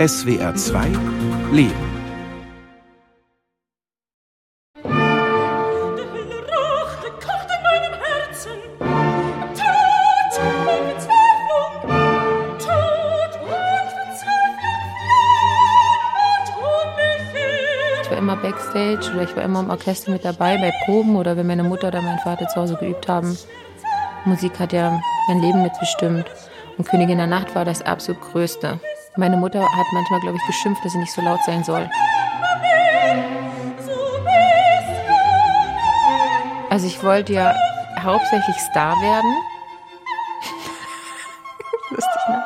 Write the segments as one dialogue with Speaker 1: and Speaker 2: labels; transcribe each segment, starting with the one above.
Speaker 1: SWR 2 Leben.
Speaker 2: Backstage oder ich war immer im Orchester mit dabei bei Proben oder wenn meine Mutter oder mein Vater zu Hause geübt haben. Musik hat ja mein Leben mitbestimmt. Und Königin der Nacht war das absolut Größte. Meine Mutter hat manchmal, glaube ich, geschimpft, dass sie nicht so laut sein soll. Also ich wollte ja hauptsächlich Star werden. Lustig, ne?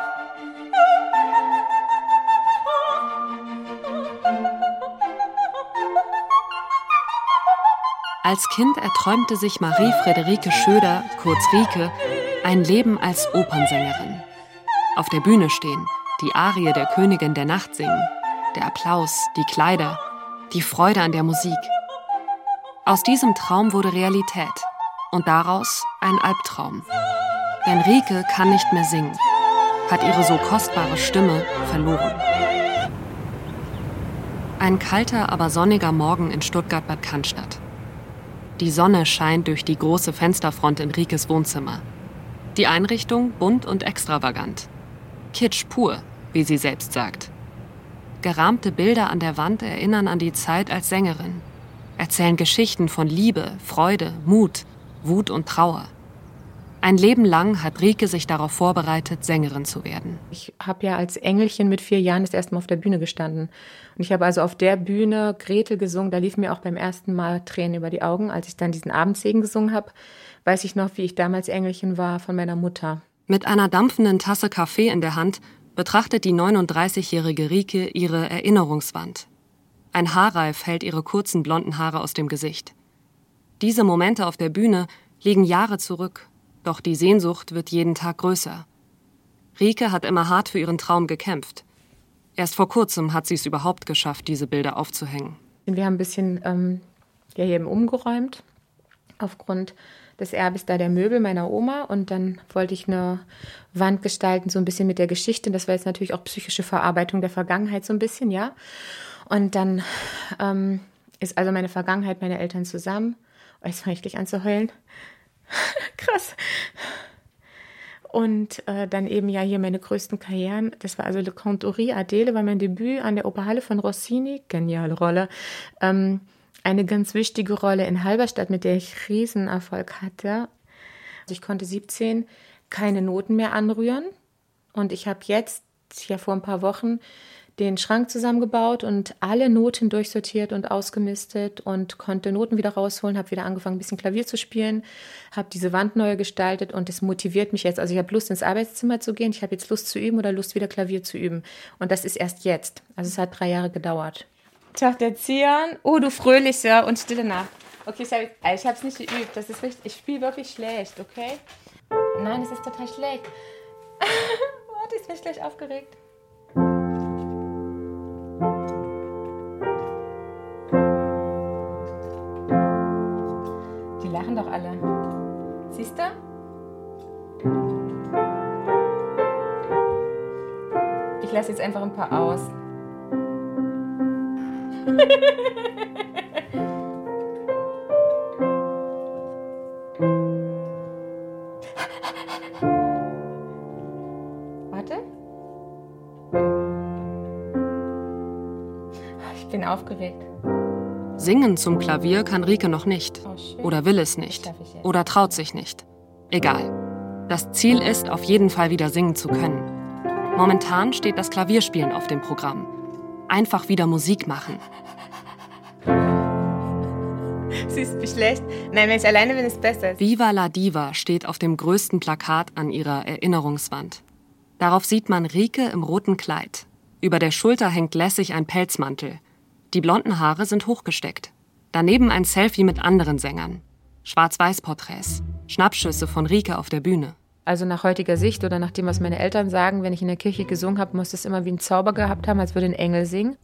Speaker 3: Als Kind erträumte sich Marie-Friederike Schöder, kurz Rike, ein Leben als Opernsängerin. Auf der Bühne stehen, die Arie der Königin der Nacht singen, der Applaus, die Kleider, die Freude an der Musik. Aus diesem Traum wurde Realität und daraus ein Albtraum. Denn Rike kann nicht mehr singen, hat ihre so kostbare Stimme verloren. Ein kalter, aber sonniger Morgen in Stuttgart-Bad Cannstatt. Die Sonne scheint durch die große Fensterfront in Rikes Wohnzimmer. Die Einrichtung bunt und extravagant. Kitsch pur, wie sie selbst sagt. Gerahmte Bilder an der Wand erinnern an die Zeit als Sängerin, erzählen Geschichten von Liebe, Freude, Mut, Wut und Trauer. Ein Leben lang hat Rike sich darauf vorbereitet, Sängerin zu werden.
Speaker 2: Ich habe ja als Engelchen mit vier Jahren das erste Mal auf der Bühne gestanden. Und ich habe also auf der Bühne Gretel gesungen. Da liefen mir auch beim ersten Mal Tränen über die Augen. Als ich dann diesen Abendsegen gesungen habe, weiß ich noch, wie ich damals Engelchen war von meiner Mutter.
Speaker 3: Mit einer dampfenden Tasse Kaffee in der Hand betrachtet die 39-jährige Rike ihre Erinnerungswand. Ein Haarreif hält ihre kurzen blonden Haare aus dem Gesicht. Diese Momente auf der Bühne liegen Jahre zurück doch die Sehnsucht wird jeden Tag größer. Rike hat immer hart für ihren Traum gekämpft. Erst vor kurzem hat sie es überhaupt geschafft, diese Bilder aufzuhängen.
Speaker 2: Wir haben ein bisschen ähm, ja, hier eben umgeräumt, aufgrund des Erbes da der Möbel meiner Oma. Und dann wollte ich eine Wand gestalten, so ein bisschen mit der Geschichte. Das war jetzt natürlich auch psychische Verarbeitung der Vergangenheit, so ein bisschen, ja. Und dann ähm, ist also meine Vergangenheit, meine Eltern zusammen. Oh, jetzt fange ich gleich an zu heulen. Krass. Und äh, dann eben ja hier meine größten Karrieren. Das war also Le Cantori Adele, war mein Debüt an der Operhalle von Rossini. Geniale Rolle. Ähm, eine ganz wichtige Rolle in Halberstadt, mit der ich Riesenerfolg hatte. Also ich konnte 17 keine Noten mehr anrühren. Und ich habe jetzt, ja vor ein paar Wochen, den Schrank zusammengebaut und alle Noten durchsortiert und ausgemistet und konnte Noten wieder rausholen, habe wieder angefangen, ein bisschen Klavier zu spielen, habe diese Wand neu gestaltet und es motiviert mich jetzt. Also ich habe Lust, ins Arbeitszimmer zu gehen, ich habe jetzt Lust zu üben oder Lust, wieder Klavier zu üben. Und das ist erst jetzt. Also es hat drei Jahre gedauert. Tag der Zion. Oh, du fröhliche und stille Nacht. Okay, ich habe es nicht geübt. Das ist richtig, ich spiele wirklich schlecht, okay? Nein, es ist total schlecht. Warte, ich bin gleich aufgeregt. lachen doch alle. Siehst du? Ich lasse jetzt einfach ein paar aus. Warte. Ich bin aufgeregt.
Speaker 3: Singen zum Klavier kann Rike noch nicht. Oder will es nicht. Oder traut sich nicht. Egal. Das Ziel ist, auf jeden Fall wieder singen zu können. Momentan steht das Klavierspielen auf dem Programm. Einfach wieder Musik machen.
Speaker 2: Siehst du schlecht? Nein, wenn ich alleine bin, ist es besser.
Speaker 3: Viva la Diva steht auf dem größten Plakat an ihrer Erinnerungswand. Darauf sieht man Rike im roten Kleid. Über der Schulter hängt lässig ein Pelzmantel. Die blonden Haare sind hochgesteckt. Daneben ein Selfie mit anderen Sängern. Schwarz-Weiß-Porträts. Schnappschüsse von Rike auf der Bühne.
Speaker 2: Also nach heutiger Sicht oder nach dem, was meine Eltern sagen, wenn ich in der Kirche gesungen habe, muss das immer wie ein Zauber gehabt haben, als würde ein Engel singen.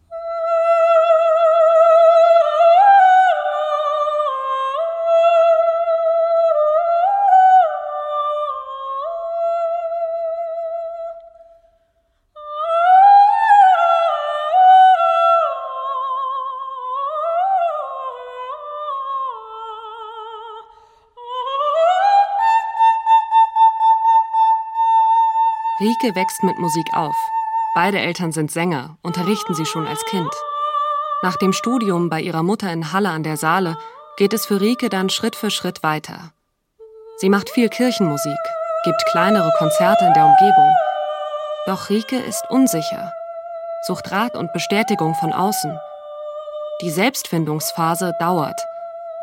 Speaker 3: Rike wächst mit Musik auf. Beide Eltern sind Sänger, unterrichten sie schon als Kind. Nach dem Studium bei ihrer Mutter in Halle an der Saale geht es für Rike dann Schritt für Schritt weiter. Sie macht viel Kirchenmusik, gibt kleinere Konzerte in der Umgebung. Doch Rike ist unsicher, sucht Rat und Bestätigung von außen. Die Selbstfindungsphase dauert,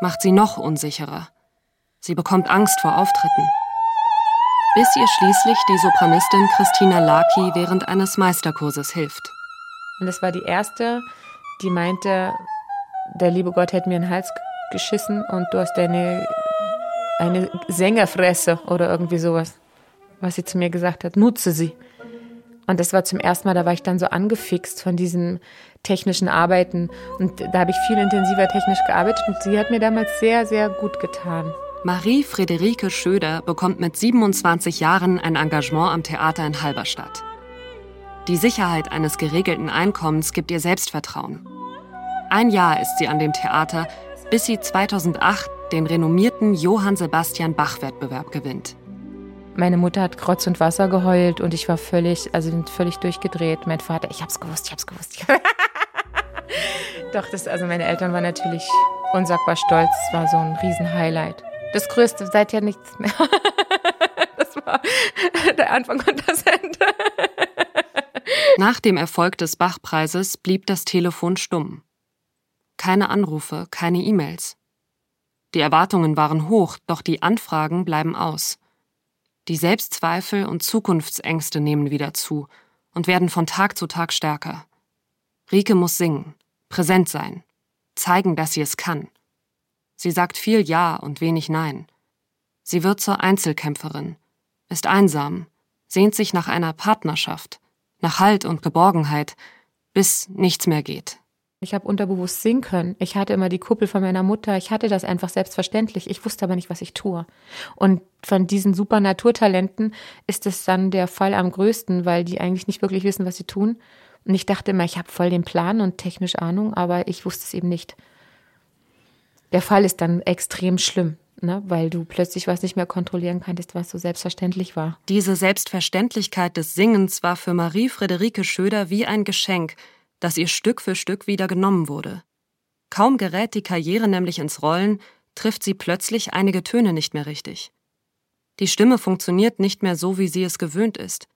Speaker 3: macht sie noch unsicherer. Sie bekommt Angst vor Auftritten. Bis ihr schließlich die Sopranistin Christina Laki während eines Meisterkurses hilft.
Speaker 2: Und das war die erste, die meinte, der liebe Gott hätte mir in den Hals geschissen und du hast eine, eine Sängerfresse oder irgendwie sowas, was sie zu mir gesagt hat. Nutze sie. Und das war zum ersten Mal, da war ich dann so angefixt von diesem technischen Arbeiten. Und da habe ich viel intensiver technisch gearbeitet und sie hat mir damals sehr, sehr gut getan.
Speaker 3: Marie-Friederike Schöder bekommt mit 27 Jahren ein Engagement am Theater in Halberstadt. Die Sicherheit eines geregelten Einkommens gibt ihr Selbstvertrauen. Ein Jahr ist sie an dem Theater, bis sie 2008 den renommierten Johann Sebastian Bach-Wettbewerb gewinnt.
Speaker 2: Meine Mutter hat Krotz und Wasser geheult und ich war völlig, also völlig durchgedreht. Mein Vater, ich hab's gewusst, ich hab's gewusst. Doch, das, also meine Eltern waren natürlich unsagbar stolz. Es war so ein Riesenhighlight. Das Größte, seither nichts mehr. das war der Anfang und das Ende.
Speaker 3: Nach dem Erfolg des Bach-Preises blieb das Telefon stumm. Keine Anrufe, keine E-Mails. Die Erwartungen waren hoch, doch die Anfragen bleiben aus. Die Selbstzweifel und Zukunftsängste nehmen wieder zu und werden von Tag zu Tag stärker. Rike muss singen, präsent sein, zeigen, dass sie es kann. Sie sagt viel Ja und wenig Nein. Sie wird zur Einzelkämpferin, ist einsam, sehnt sich nach einer Partnerschaft, nach Halt und Geborgenheit, bis nichts mehr geht.
Speaker 2: Ich habe unterbewusst singen können. Ich hatte immer die Kuppel von meiner Mutter. Ich hatte das einfach selbstverständlich. Ich wusste aber nicht, was ich tue. Und von diesen super Naturtalenten ist es dann der Fall am größten, weil die eigentlich nicht wirklich wissen, was sie tun. Und ich dachte immer, ich habe voll den Plan und technisch Ahnung, aber ich wusste es eben nicht. Der Fall ist dann extrem schlimm ne? weil du plötzlich was nicht mehr kontrollieren kanntest, was so selbstverständlich war.
Speaker 3: Diese Selbstverständlichkeit des Singens war für Marie-Friederike Schöder wie ein Geschenk, das ihr Stück für Stück wieder genommen wurde. Kaum gerät die Karriere nämlich ins Rollen, trifft sie plötzlich einige Töne nicht mehr richtig. Die Stimme funktioniert nicht mehr so, wie sie es gewöhnt ist.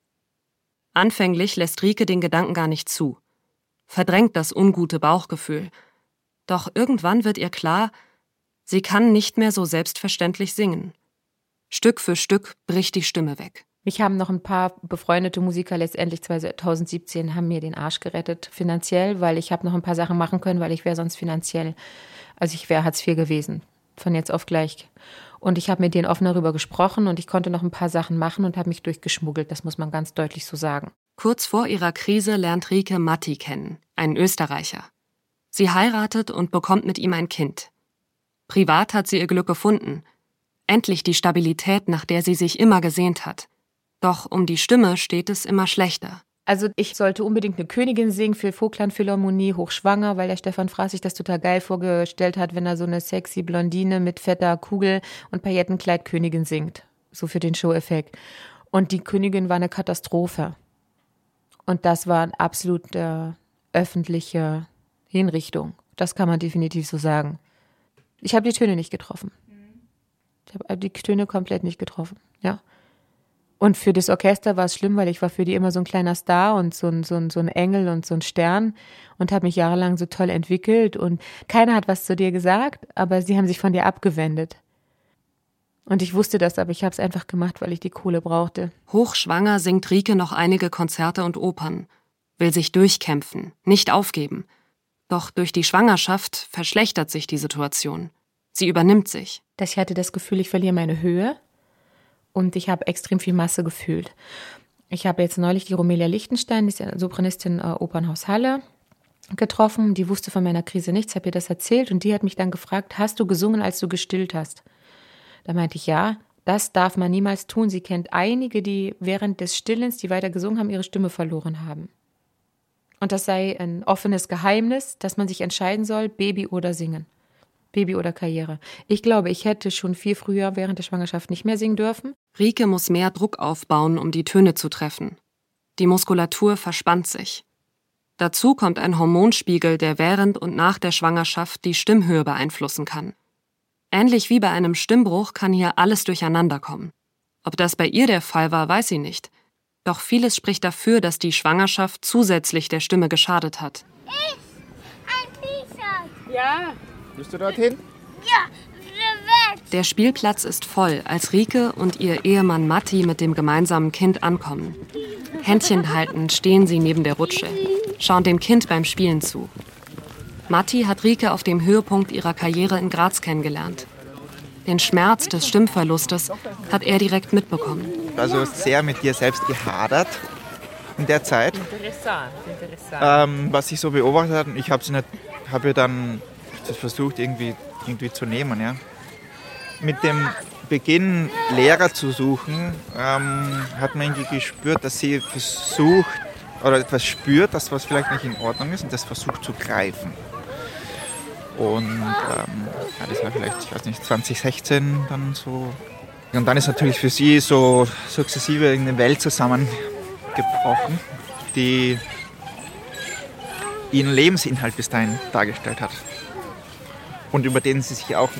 Speaker 3: Anfänglich lässt Rike den Gedanken gar nicht zu, verdrängt das ungute Bauchgefühl. Doch irgendwann wird ihr klar, Sie kann nicht mehr so selbstverständlich singen. Stück für Stück bricht die Stimme weg.
Speaker 2: Mich haben noch ein paar befreundete Musiker letztendlich 2017 haben mir den Arsch gerettet finanziell, weil ich habe noch ein paar Sachen machen können, weil ich wäre sonst finanziell, also ich wäre Hartz IV gewesen, von jetzt auf gleich. Und ich habe mit denen offen darüber gesprochen und ich konnte noch ein paar Sachen machen und habe mich durchgeschmuggelt, das muss man ganz deutlich so sagen.
Speaker 3: Kurz vor ihrer Krise lernt Rike Matti kennen, einen Österreicher. Sie heiratet und bekommt mit ihm ein Kind. Privat hat sie ihr Glück gefunden. Endlich die Stabilität, nach der sie sich immer gesehnt hat. Doch um die Stimme steht es immer schlechter.
Speaker 2: Also ich sollte unbedingt eine Königin singen für Vogtland Philharmonie, hochschwanger, weil der Stefan Fraß sich das total geil vorgestellt hat, wenn er so eine sexy Blondine mit fetter Kugel und Paillettenkleid Königin singt. So für den Show-Effekt. Und die Königin war eine Katastrophe. Und das war eine absolute öffentliche Hinrichtung. Das kann man definitiv so sagen. Ich habe die Töne nicht getroffen. Ich habe die Töne komplett nicht getroffen, ja. Und für das Orchester war es schlimm, weil ich war für die immer so ein kleiner Star und so ein, so ein, so ein Engel und so ein Stern und habe mich jahrelang so toll entwickelt und keiner hat was zu dir gesagt, aber sie haben sich von dir abgewendet. Und ich wusste das, aber ich habe es einfach gemacht, weil ich die Kohle brauchte.
Speaker 3: Hochschwanger singt Rike noch einige Konzerte und Opern, will sich durchkämpfen, nicht aufgeben – doch durch die Schwangerschaft verschlechtert sich die Situation. Sie übernimmt sich.
Speaker 2: Ich hatte das Gefühl, ich verliere meine Höhe und ich habe extrem viel Masse gefühlt. Ich habe jetzt neulich die Romelia Lichtenstein, die ist Sopranistin äh, Opernhaus Halle, getroffen. Die wusste von meiner Krise nichts, habe ihr das erzählt und die hat mich dann gefragt, hast du gesungen, als du gestillt hast? Da meinte ich, ja, das darf man niemals tun. Sie kennt einige, die während des Stillens, die weiter gesungen haben, ihre Stimme verloren haben. Und das sei ein offenes Geheimnis, dass man sich entscheiden soll, Baby oder singen. Baby oder Karriere. Ich glaube, ich hätte schon viel früher während der Schwangerschaft nicht mehr singen dürfen.
Speaker 3: Rike muss mehr Druck aufbauen, um die Töne zu treffen. Die Muskulatur verspannt sich. Dazu kommt ein Hormonspiegel, der während und nach der Schwangerschaft die Stimmhöhe beeinflussen kann. Ähnlich wie bei einem Stimmbruch kann hier alles durcheinander kommen. Ob das bei ihr der Fall war, weiß sie nicht. Doch vieles spricht dafür, dass die Schwangerschaft zusätzlich der Stimme geschadet hat.
Speaker 4: Ich, ein T-Shirt.
Speaker 2: Ja.
Speaker 5: Bist du dorthin?
Speaker 4: Ja.
Speaker 3: Der Spielplatz ist voll, als Rike und ihr Ehemann Matti mit dem gemeinsamen Kind ankommen. Händchen haltend stehen sie neben der Rutsche, schauen dem Kind beim Spielen zu. Matti hat Rike auf dem Höhepunkt ihrer Karriere in Graz kennengelernt. Den Schmerz des Stimmverlustes hat er direkt mitbekommen.
Speaker 5: Also sehr mit dir selbst gehadert in der Zeit.
Speaker 2: Interessant, interessant.
Speaker 5: Ähm, was ich so beobachtet habe, ich habe nicht, habe ja dann versucht irgendwie, irgendwie zu nehmen. Ja. Mit dem Beginn Lehrer zu suchen, ähm, hat man irgendwie gespürt, dass sie versucht oder etwas spürt, das was vielleicht nicht in Ordnung ist und das versucht zu greifen. Und ähm, ja, das war vielleicht, ich weiß nicht, 2016 dann so. Und dann ist natürlich für sie so sukzessive eine Welt zusammengebrochen, die ihren Lebensinhalt bis dahin dargestellt hat. Und über den sie sich auch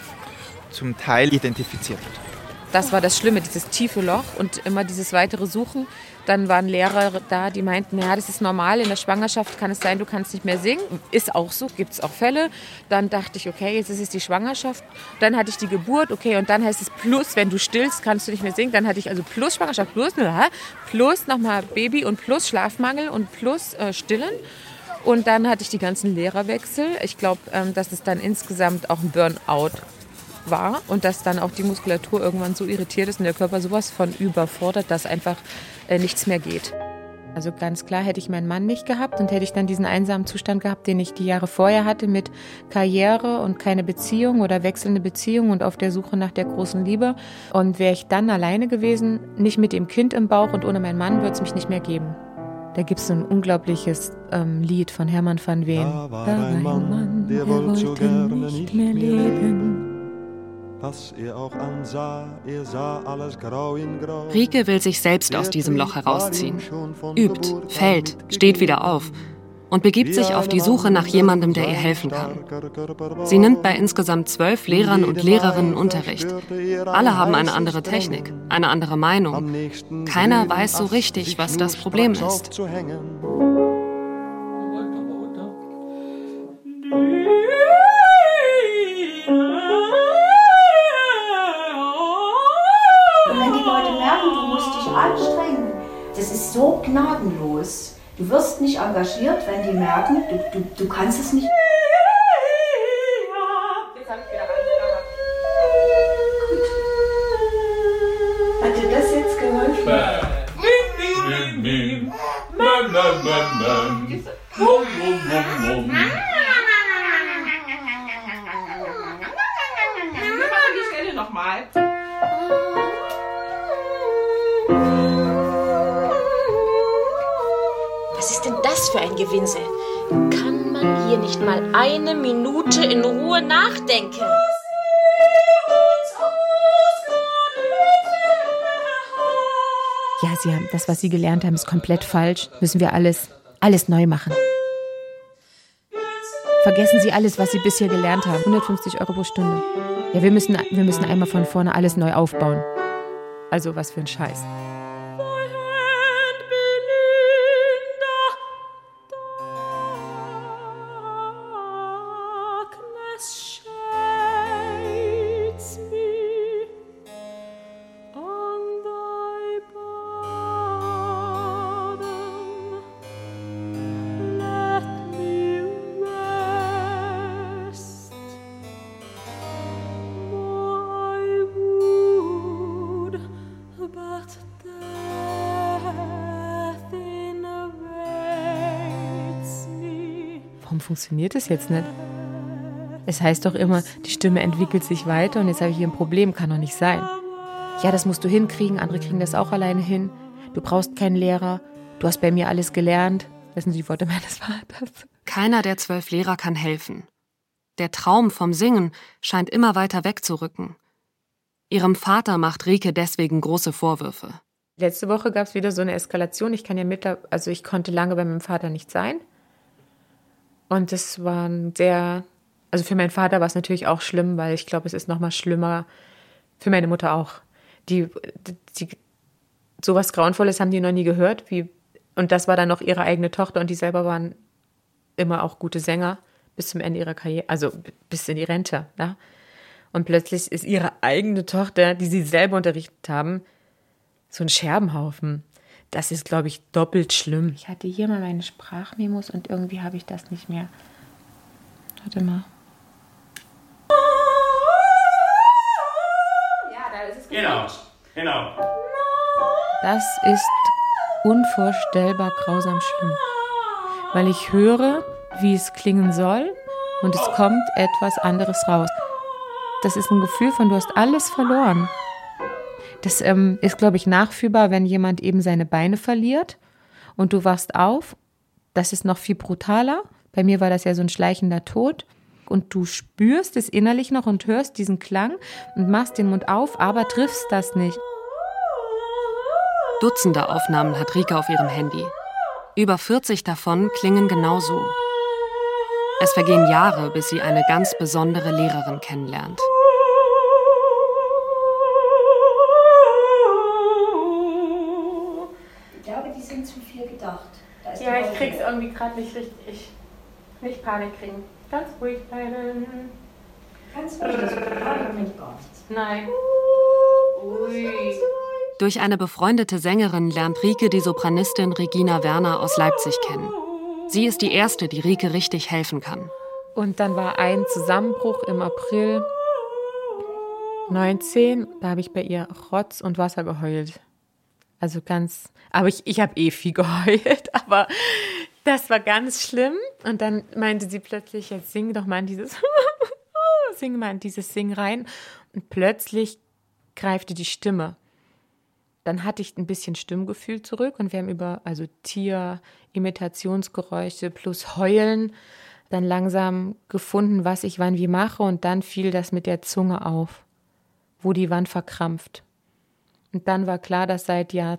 Speaker 5: zum Teil identifiziert hat.
Speaker 2: Das war das Schlimme, dieses tiefe Loch und immer dieses weitere Suchen. Dann waren Lehrer da, die meinten, ja, das ist normal, in der Schwangerschaft kann es sein, du kannst nicht mehr singen. Ist auch so, gibt es auch Fälle. Dann dachte ich, okay, jetzt ist es die Schwangerschaft. Dann hatte ich die Geburt, okay, und dann heißt es plus, wenn du stillst, kannst du nicht mehr singen. Dann hatte ich also plus Schwangerschaft, plus, plus nochmal Baby und plus Schlafmangel und plus äh, Stillen. Und dann hatte ich die ganzen Lehrerwechsel. Ich glaube, ähm, dass es dann insgesamt auch ein Burnout war und dass dann auch die Muskulatur irgendwann so irritiert ist und der Körper sowas von überfordert, dass einfach äh, nichts mehr geht. Also ganz klar hätte ich meinen Mann nicht gehabt und hätte ich dann diesen einsamen Zustand gehabt, den ich die Jahre vorher hatte mit Karriere und keine Beziehung oder wechselnde Beziehung und auf der Suche nach der großen Liebe. Und wäre ich dann alleine gewesen, nicht mit dem Kind im Bauch und ohne meinen Mann, würde es mich nicht mehr geben. Da gibt es so ein unglaubliches ähm, Lied von Hermann van Veen.
Speaker 6: Da war ein Mann, der wollte so gerne nicht mehr leben. Was er auch ansah, er sah alles grau in grau.
Speaker 3: Rike will sich selbst aus diesem Loch herausziehen. Übt, fällt, steht wieder auf und begibt sich auf die Suche nach jemandem, der ihr helfen kann. Sie nimmt bei insgesamt zwölf Lehrern und Lehrerinnen Unterricht. Alle haben eine andere Technik, eine andere Meinung. Keiner weiß so richtig, was das Problem ist.
Speaker 7: So gnadenlos. Du wirst nicht engagiert, wenn die merken, du, du, du kannst es nicht. Gut. Hat dir das jetzt geholfen?
Speaker 8: Was für ein Gewinsel? Kann man hier nicht mal eine Minute in Ruhe nachdenken?
Speaker 2: Ja, Sie haben das, was Sie gelernt haben, ist komplett falsch. Müssen wir alles, alles neu machen. Vergessen Sie alles, was Sie bisher gelernt haben. 150 Euro pro Stunde. Ja, wir müssen, wir müssen einmal von vorne alles neu aufbauen. Also was für ein Scheiß. Funktioniert das jetzt nicht? Es heißt doch immer, die Stimme entwickelt sich weiter und jetzt habe ich hier ein Problem, kann doch nicht sein. Ja, das musst du hinkriegen, andere kriegen das auch alleine hin. Du brauchst keinen Lehrer, du hast bei mir alles gelernt. Das sind die Worte meines Vaters.
Speaker 3: Keiner der zwölf Lehrer kann helfen. Der Traum vom Singen scheint immer weiter wegzurücken. Ihrem Vater macht Rike deswegen große Vorwürfe.
Speaker 2: Letzte Woche gab es wieder so eine Eskalation. Ich kann ja mit, also ich konnte lange bei meinem Vater nicht sein. Und das war ein sehr, also für meinen Vater war es natürlich auch schlimm, weil ich glaube, es ist noch mal schlimmer für meine Mutter auch. Die, die, sowas Grauenvolles haben die noch nie gehört. Wie, und das war dann noch ihre eigene Tochter und die selber waren immer auch gute Sänger bis zum Ende ihrer Karriere, also bis in die Rente. Ja? Und plötzlich ist ihre eigene Tochter, die sie selber unterrichtet haben, so ein Scherbenhaufen. Das ist, glaube ich, doppelt schlimm. Ich hatte hier mal meine Sprachmemos und irgendwie habe ich das nicht mehr. Warte mal. Ja, da ist es
Speaker 9: Genau, genau.
Speaker 2: Das ist unvorstellbar grausam schlimm. Weil ich höre, wie es klingen soll und es kommt etwas anderes raus. Das ist ein Gefühl von, du hast alles verloren. Das ähm, ist, glaube ich, nachfühlbar, wenn jemand eben seine Beine verliert und du wachst auf. Das ist noch viel brutaler. Bei mir war das ja so ein schleichender Tod. Und du spürst es innerlich noch und hörst diesen Klang und machst den Mund auf, aber triffst das nicht.
Speaker 3: Dutzende Aufnahmen hat Rika auf ihrem Handy. Über 40 davon klingen genauso. Es vergehen Jahre, bis sie eine ganz besondere Lehrerin kennenlernt.
Speaker 2: Ja, ich krieg's irgendwie gerade nicht richtig. Nicht Panik kriegen. Ganz ruhig bleiben.
Speaker 7: Ganz ruhig, das Moment gar nichts.
Speaker 2: Nein. Ui.
Speaker 3: Durch eine befreundete Sängerin lernt Rike die Sopranistin Regina Werner aus Leipzig kennen. Sie ist die erste, die Rike richtig helfen kann.
Speaker 2: Und dann war ein Zusammenbruch im April 19. Da habe ich bei ihr Rotz und Wasser geheult. Also ganz, aber ich, ich habe eh viel geheult, aber das war ganz schlimm. Und dann meinte sie plötzlich, jetzt sing doch mal in dieses, sing mal in dieses Sing rein. Und plötzlich greifte die Stimme. Dann hatte ich ein bisschen Stimmgefühl zurück und wir haben über, also Tier, plus Heulen dann langsam gefunden, was ich wann wie mache und dann fiel das mit der Zunge auf, wo die Wand verkrampft. Und dann war klar, dass seit Jahr,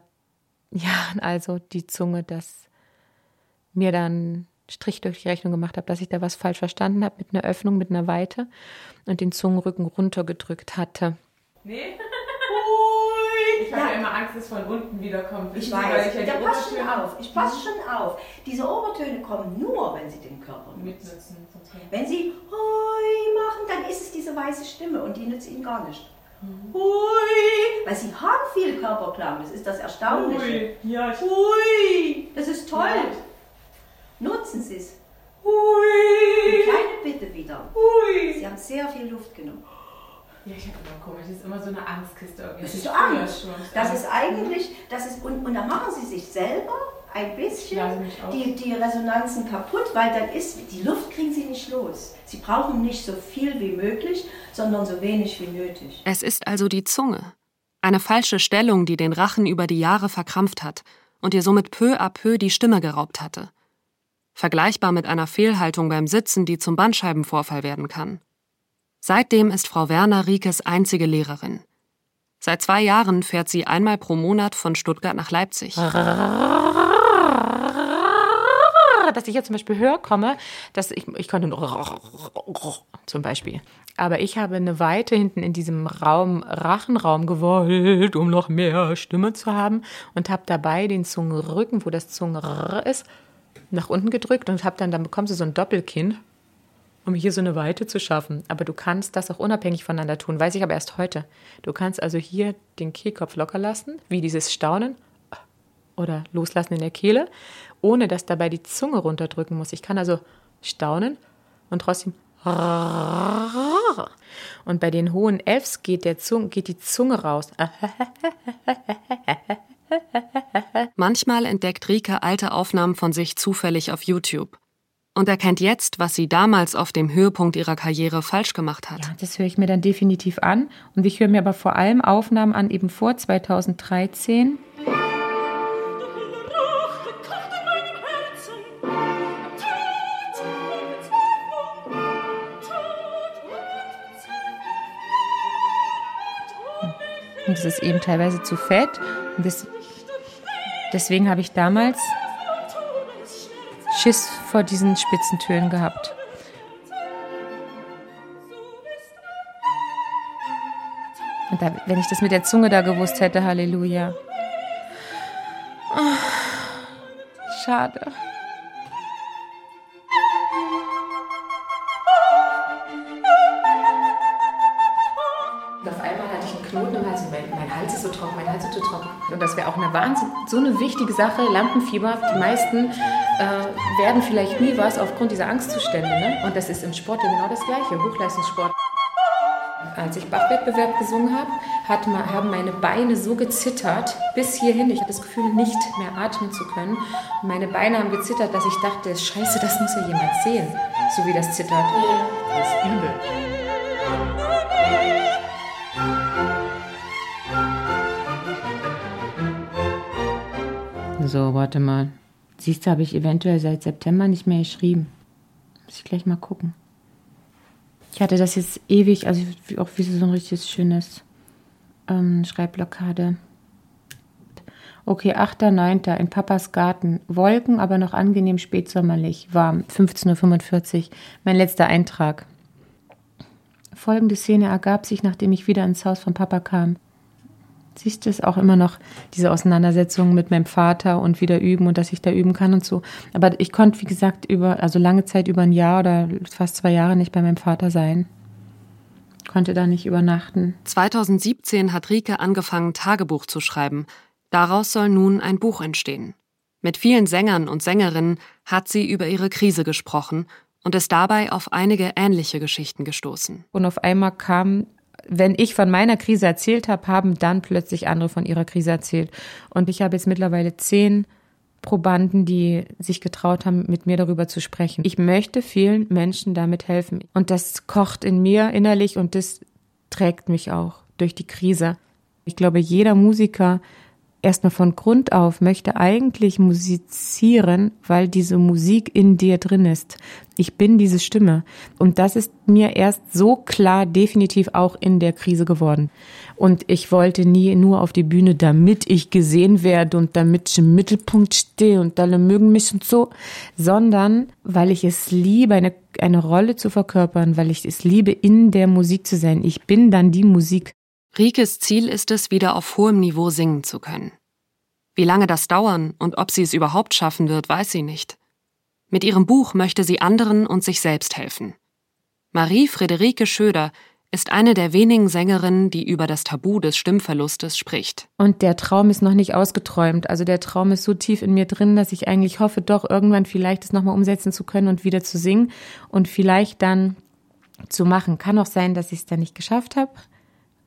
Speaker 2: Jahren also die Zunge das mir dann Strich durch die Rechnung gemacht hat, dass ich da was falsch verstanden habe mit einer Öffnung, mit einer Weite und den Zungenrücken runtergedrückt hatte.
Speaker 10: Nee? Ich habe ja immer Angst, dass von unten wiederkommt.
Speaker 7: Ich weiß, ja, pass schon auf. Ich passe schon auf. Diese Obertöne kommen nur, wenn Sie den Körper
Speaker 10: mitnutzen.
Speaker 7: Wenn Sie Hui machen, dann ist es diese weiße Stimme und die nützt Ihnen gar nicht. Hui. Weil sie haben viel Körperklang, das ist das Erstaunliche.
Speaker 10: Hui. Ja, ich
Speaker 7: Hui. Das ist toll. Ja. Nutzen Sie es.
Speaker 10: Hui.
Speaker 7: Eine kleine Bitte wieder.
Speaker 10: Hui.
Speaker 7: Sie haben sehr viel Luft genommen.
Speaker 10: Ja, ich habe immer komisch, das ist immer so eine Angstkiste. Irgendwie.
Speaker 7: Das ist Angst. Das ist eigentlich, das ist, und, und da machen Sie sich selber ein bisschen
Speaker 10: ja,
Speaker 7: die, die Resonanzen kaputt, weil dann ist, die Luft kriegen sie nicht los. Sie brauchen nicht so viel wie möglich, sondern so wenig wie nötig.
Speaker 3: Es ist also die Zunge. Eine falsche Stellung, die den Rachen über die Jahre verkrampft hat und ihr somit peu à peu die Stimme geraubt hatte. Vergleichbar mit einer Fehlhaltung beim Sitzen, die zum Bandscheibenvorfall werden kann. Seitdem ist Frau Werner Riekes einzige Lehrerin. Seit zwei Jahren fährt sie einmal pro Monat von Stuttgart nach Leipzig.
Speaker 2: dass ich jetzt zum Beispiel höre, komme, dass ich, ich konnte nur zum Beispiel. Aber ich habe eine Weite hinten in diesem Raum, Rachenraum gewollt, um noch mehr Stimme zu haben und habe dabei den Zungenrücken, wo das Zungen ist, nach unten gedrückt und habe dann, dann bekommst du so ein Doppelkinn, um hier so eine Weite zu schaffen. Aber du kannst das auch unabhängig voneinander tun, weiß ich aber erst heute. Du kannst also hier den Kehlkopf locker lassen, wie dieses Staunen oder loslassen in der Kehle ohne dass dabei die Zunge runterdrücken muss. Ich kann also staunen und trotzdem und bei den hohen Fs geht, der Zunge, geht die Zunge raus.
Speaker 3: Manchmal entdeckt Rika alte Aufnahmen von sich zufällig auf YouTube und erkennt jetzt, was sie damals auf dem Höhepunkt ihrer Karriere falsch gemacht hat.
Speaker 2: Ja, das höre ich mir dann definitiv an. Und ich höre mir aber vor allem Aufnahmen an, eben vor 2013. es ist eben teilweise zu fett. Und das, deswegen habe ich damals Schiss vor diesen Spitzentönen gehabt. Und da, wenn ich das mit der Zunge da gewusst hätte, Halleluja. Oh, schade. Und das wäre auch eine Wahnsinn, so eine wichtige Sache, Lampenfieber. Die meisten äh, werden vielleicht nie was aufgrund dieser Angstzustände. Ne? Und das ist im Sport ja genau das Gleiche, Hochleistungssport. Als ich Bachwettbewerb gesungen habe, hat, haben meine Beine so gezittert bis hierhin. Ich hatte das Gefühl, nicht mehr atmen zu können. Und meine Beine haben gezittert, dass ich dachte, scheiße, das muss ja jemand sehen, so wie das zittert. Das ist übel. So, warte mal. Siehst du, habe ich eventuell seit September nicht mehr geschrieben. Muss ich gleich mal gucken. Ich hatte das jetzt ewig, also auch wie so ein richtiges schönes ähm, Schreibblockade. Okay, 8.9. in Papas Garten. Wolken, aber noch angenehm spätsommerlich. Warm. 15.45 Uhr. Mein letzter Eintrag. Folgende Szene ergab sich, nachdem ich wieder ins Haus von Papa kam. Siehst du es auch immer noch, diese Auseinandersetzungen mit meinem Vater und wieder üben und dass ich da üben kann und so. Aber ich konnte, wie gesagt, über, also lange Zeit, über ein Jahr oder fast zwei Jahre nicht bei meinem Vater sein. Konnte da nicht übernachten.
Speaker 3: 2017 hat Rike angefangen, Tagebuch zu schreiben. Daraus soll nun ein Buch entstehen. Mit vielen Sängern und Sängerinnen hat sie über ihre Krise gesprochen und ist dabei auf einige ähnliche Geschichten gestoßen.
Speaker 2: Und auf einmal kam wenn ich von meiner Krise erzählt habe, haben dann plötzlich andere von ihrer Krise erzählt. Und ich habe jetzt mittlerweile zehn Probanden, die sich getraut haben, mit mir darüber zu sprechen. Ich möchte vielen Menschen damit helfen. Und das kocht in mir innerlich und das trägt mich auch durch die Krise. Ich glaube, jeder Musiker erstmal von Grund auf möchte eigentlich musizieren, weil diese Musik in dir drin ist. Ich bin diese Stimme. Und das ist mir erst so klar definitiv auch in der Krise geworden. Und ich wollte nie nur auf die Bühne, damit ich gesehen werde und damit ich im Mittelpunkt stehe und alle mögen mich und so, sondern weil ich es liebe, eine, eine Rolle zu verkörpern, weil ich es liebe, in der Musik zu sein. Ich bin dann die Musik.
Speaker 3: Rikes Ziel ist es, wieder auf hohem Niveau singen zu können. Wie lange das dauern und ob sie es überhaupt schaffen wird, weiß sie nicht. Mit ihrem Buch möchte sie anderen und sich selbst helfen. Marie Friederike Schöder ist eine der wenigen Sängerinnen, die über das Tabu des Stimmverlustes spricht.
Speaker 2: Und der Traum ist noch nicht ausgeträumt. Also der Traum ist so tief in mir drin, dass ich eigentlich hoffe, doch irgendwann vielleicht es nochmal umsetzen zu können und wieder zu singen und vielleicht dann zu machen. Kann auch sein, dass ich es dann nicht geschafft habe.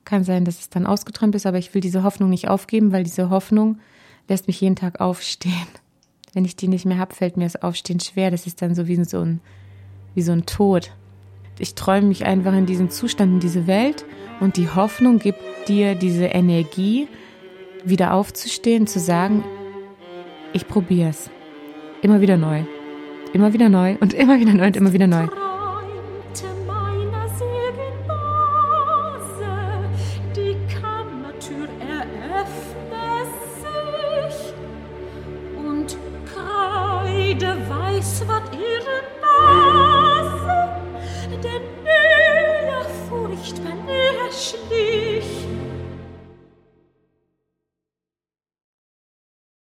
Speaker 2: Kann sein, dass es dann ausgeträumt ist, aber ich will diese Hoffnung nicht aufgeben, weil diese Hoffnung lässt mich jeden Tag aufstehen. Wenn ich die nicht mehr habe, fällt mir das Aufstehen schwer. Das ist dann so wie so ein, wie so ein Tod. Ich träume mich einfach in diesen Zustand, in diese Welt und die Hoffnung gibt dir diese Energie, wieder aufzustehen, zu sagen, ich probiere es. Immer wieder neu. Immer wieder neu und immer wieder neu und immer wieder neu.